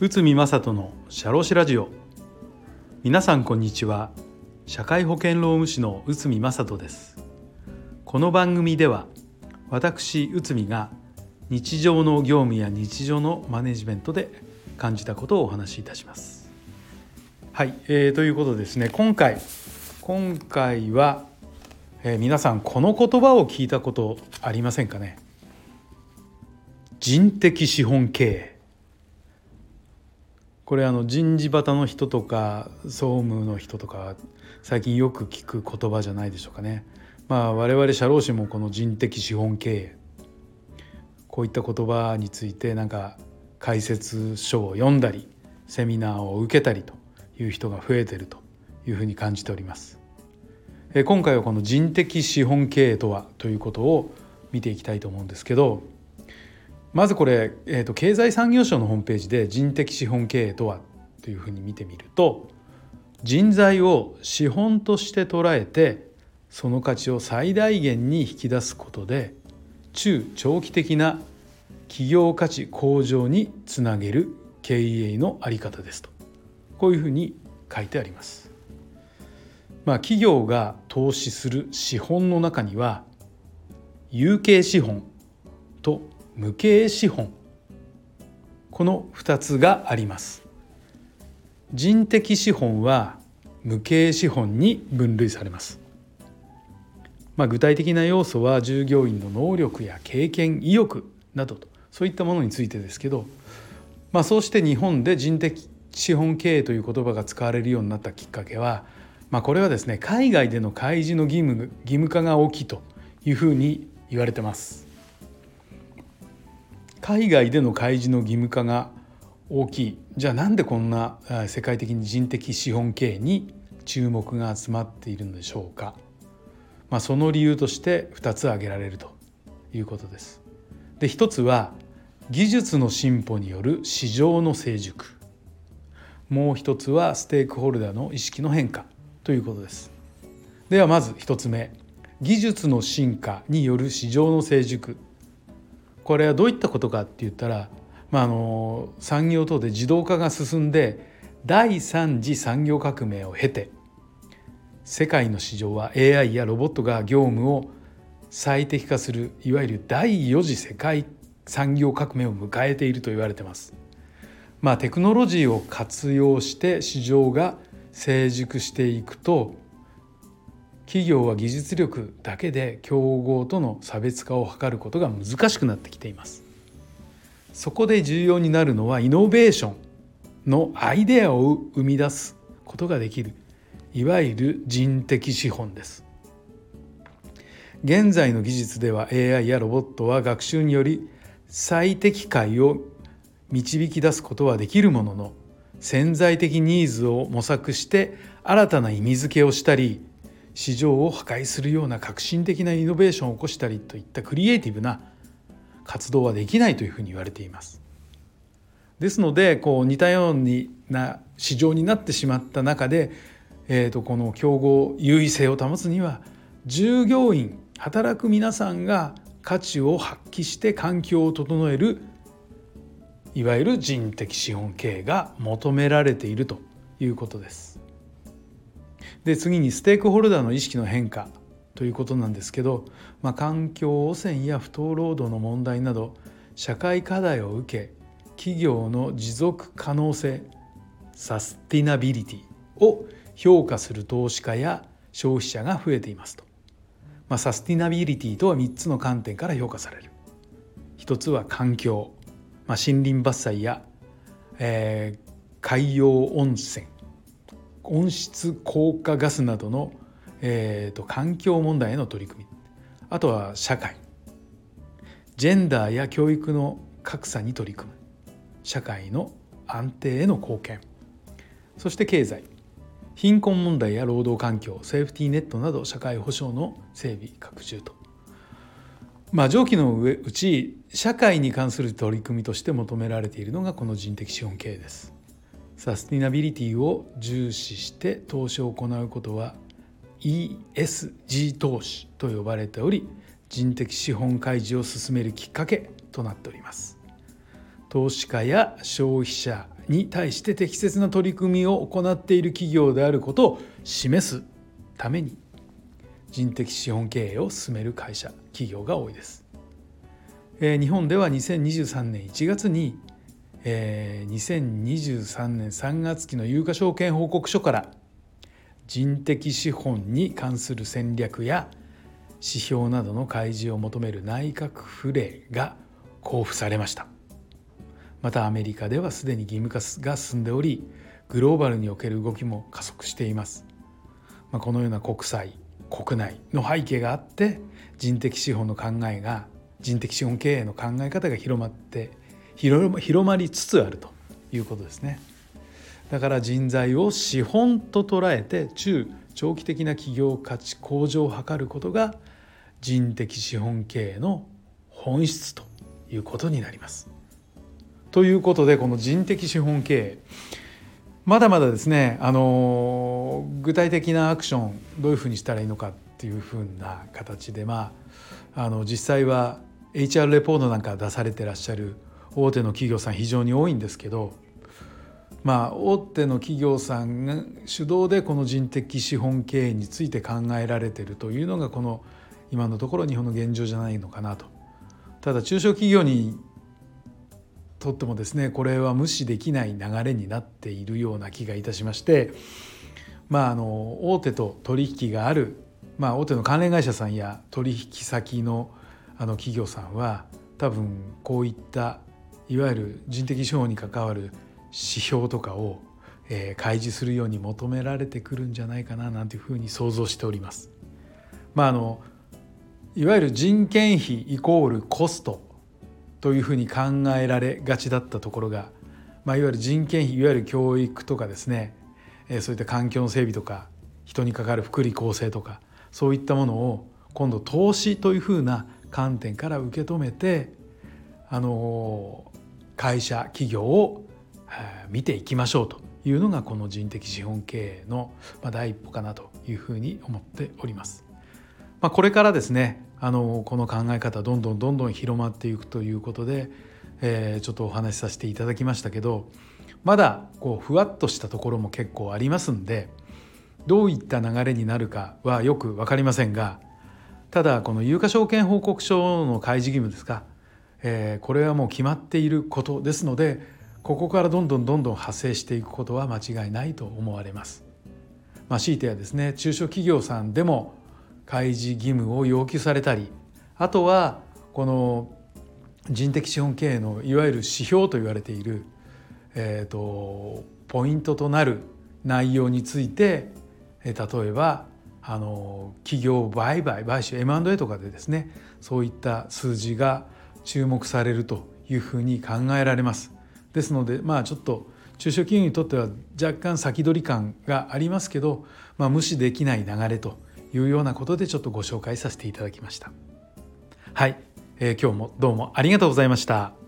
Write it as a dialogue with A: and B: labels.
A: 宇見正人の社労士ラジオ。皆さんこんにちは。社会保険労務士の宇見正人です。この番組では私宇見が日常の業務や日常のマネジメントで感じたことをお話しいたします。はい、えー、ということですね。今回今回は、えー、皆さんこの言葉を聞いたことありませんかね？人的資本経営これあの人事旗の人とか総務の人とか最近よく聞く言葉じゃないでしょうかね。まあ我々社労士もこの人的資本経営こういった言葉についてなんか解説書を読んだりセミナーを受けたりという人が増えてるというふうに感じております。今回はこの人的資本経営とはということを見ていきたいと思うんですけどまずこれ、えーと、経済産業省のホームページで人的資本経営とはというふうに見てみると人材を資本として捉えてその価値を最大限に引き出すことで中長期的な企業価値向上につなげる経営の在り方ですとこういうふうに書いてあります。まあ、企業が投資する資本の中には有形資本と無形資本。この2つがあります。人的資本は無形資本に分類されます、まあ、具体的な要素は従業員の能力や経験意欲などとそういったものについてですけど、まあ、そうして日本で人的資本経営という言葉が使われるようになったきっかけは、まあ、これはですね海外での開示の義務義務化が大きいというふうに言われてます。海外での開示の義務化が大きいじゃあなんでこんな世界的に人的資本経営に注目が集まっているのでしょうか、まあ、その理由として2つ挙げられるということです。で1つは技術の進歩による市場の成熟もう一つはステークホルダーの意識の変化ということです。ではまず1つ目技術の進化による市場の成熟これはどういったことかって言ったら、まあ、あの産業等で自動化が進んで第三次産業革命を経て世界の市場は AI やロボットが業務を最適化するいわゆる第4次世界産業革命を迎えていると言われてます。まあ、テクノロジーを活用して市場が成熟していくと企業は技術力だけで競合との差別化を図ることが難しくなってきています。そこで重要になるのはイノベーションのアイデアを生み出すことができるいわゆる人的資本です。現在の技術では AI やロボットは学習により最適解を導き出すことはできるものの潜在的ニーズを模索して新たな意味付けをしたり市場を破壊するような革新的なイノベーションを起こしたりといったクリエイティブな活動はできないというふうに言われています。ですのでこう似たような市場になってしまった中で、えー、とこの競合優位性を保つには従業員働く皆さんが価値を発揮して環境を整えるいわゆる人的資本経営が求められているということです。で次にステークホルダーの意識の変化ということなんですけど、まあ、環境汚染や不当労働の問題など社会課題を受け企業の持続可能性サスティナビリティを評価する投資家や消費者が増えていますと、まあ、サスティナビリティとは3つの観点から評価される。一つは環境、まあ、森林伐採や、えー、海洋汚染温室効果ガスなどの、えーと、環境問題への取り組み。あとは社会。ジェンダーや教育の格差に取り組む。社会の安定への貢献。そして経済。貧困問題や労働環境セーフティーネットなど社会保障の整備拡充と。まあ上記の上うち社会に関する取り組みとして求められているのがこの人的資本経営です。サスティナビリティを重視して投資を行うことは ESG 投資と呼ばれており人的資本開示を進めるきっかけとなっております投資家や消費者に対して適切な取り組みを行っている企業であることを示すために人的資本経営を進める会社企業が多いです。えー、日本では2023年1月に、えー、2023年3月期の有価証券報告書から人的資本に関する戦略や指標などの開示を求める内閣府令が交付されましたまたアメリカではすでに義務化が進んでおりグローバルにおける動きも加速しています、まあ、このような国際国内の背景があって人的資本の考えが人的資本経営の考え方が広まって広まりつつあるということですね。だから人材を資本と捉えて中長期的な企業価値向上を図ることが人的資本経営の本質ということになります。ということでこの人的資本経営まだまだですねあの具体的なアクションどういうふうにしたらいいのかっていうふうな形でまああの実際は HR レポートなんか出されてらっしゃる大手の企業さん非常に多いんですけどまあ大手の企業さんが主導でこの人的資本経営について考えられてるというのがこの今のところ日本の現状じゃないのかなと。ただ中小企業にとってもですねこれは無視できない流れになっているような気がいたしましてまああの大手と取引がある、まあ、大手の関連会社さんや取引先のあの企業さんは多分こういったいわゆる人的資本に関わる指標とかを、えー、開示するように求められてくるんじゃないかななんていうふうに想像しております。まあ、あのいわゆる人件費イコールコストというふうに考えられがちだったところが、まあ、いわゆる人件費いわゆる教育とかですねそういった環境の整備とか人にかかる福利厚生とかそういったものを今度投資というふうな観点から受け止めてあの会社企業を見ていきましょうというのがこの人的資本経営の第一歩かなというふうに思っております。まあ、これからですねあのこの考え方どんどんどんどん広まっていくということで、えー、ちょっとお話しさせていただきましたけどまだこうふわっとしたところも結構ありますんでどういった流れになるかはよく分かりませんがただこの有価証券報告書の開示義務ですか、えー、これはもう決まっていることですのでここからどんどんどんどん派生していくことは間違いないと思われます。まあ、強いてはですね中小企業さんでも開示義務を要求されたりあとはこの人的資本経営のいわゆる指標と言われている、えーと、ポイントとなる内容について例えばあの企業売買買収 M&A とかでですねそういった数字が注目されるというふうに考えられます。ですのでまあちょっと中小企業にとっては若干先取り感がありますけど、まあ、無視できない流れというようなことでちょっとご紹介させていただきました。はい、えー、今日もどうもありがとうございました。